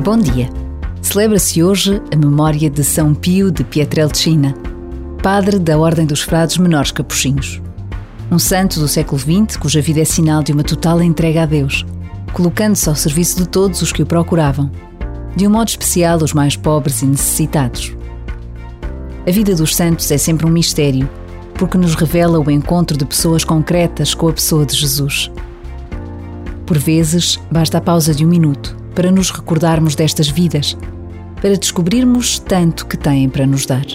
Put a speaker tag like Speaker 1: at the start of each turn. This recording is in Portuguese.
Speaker 1: Bom dia. Celebra-se hoje a memória de São Pio de Pietrelcina, padre da Ordem dos Frades Menores Capuchinhos. Um santo do século XX cuja vida é sinal de uma total entrega a Deus, colocando-se ao serviço de todos os que o procuravam, de um modo especial os mais pobres e necessitados. A vida dos santos é sempre um mistério, porque nos revela o encontro de pessoas concretas com a pessoa de Jesus. Por vezes, basta a pausa de um minuto para nos recordarmos destas vidas, para descobrirmos tanto que têm para nos dar.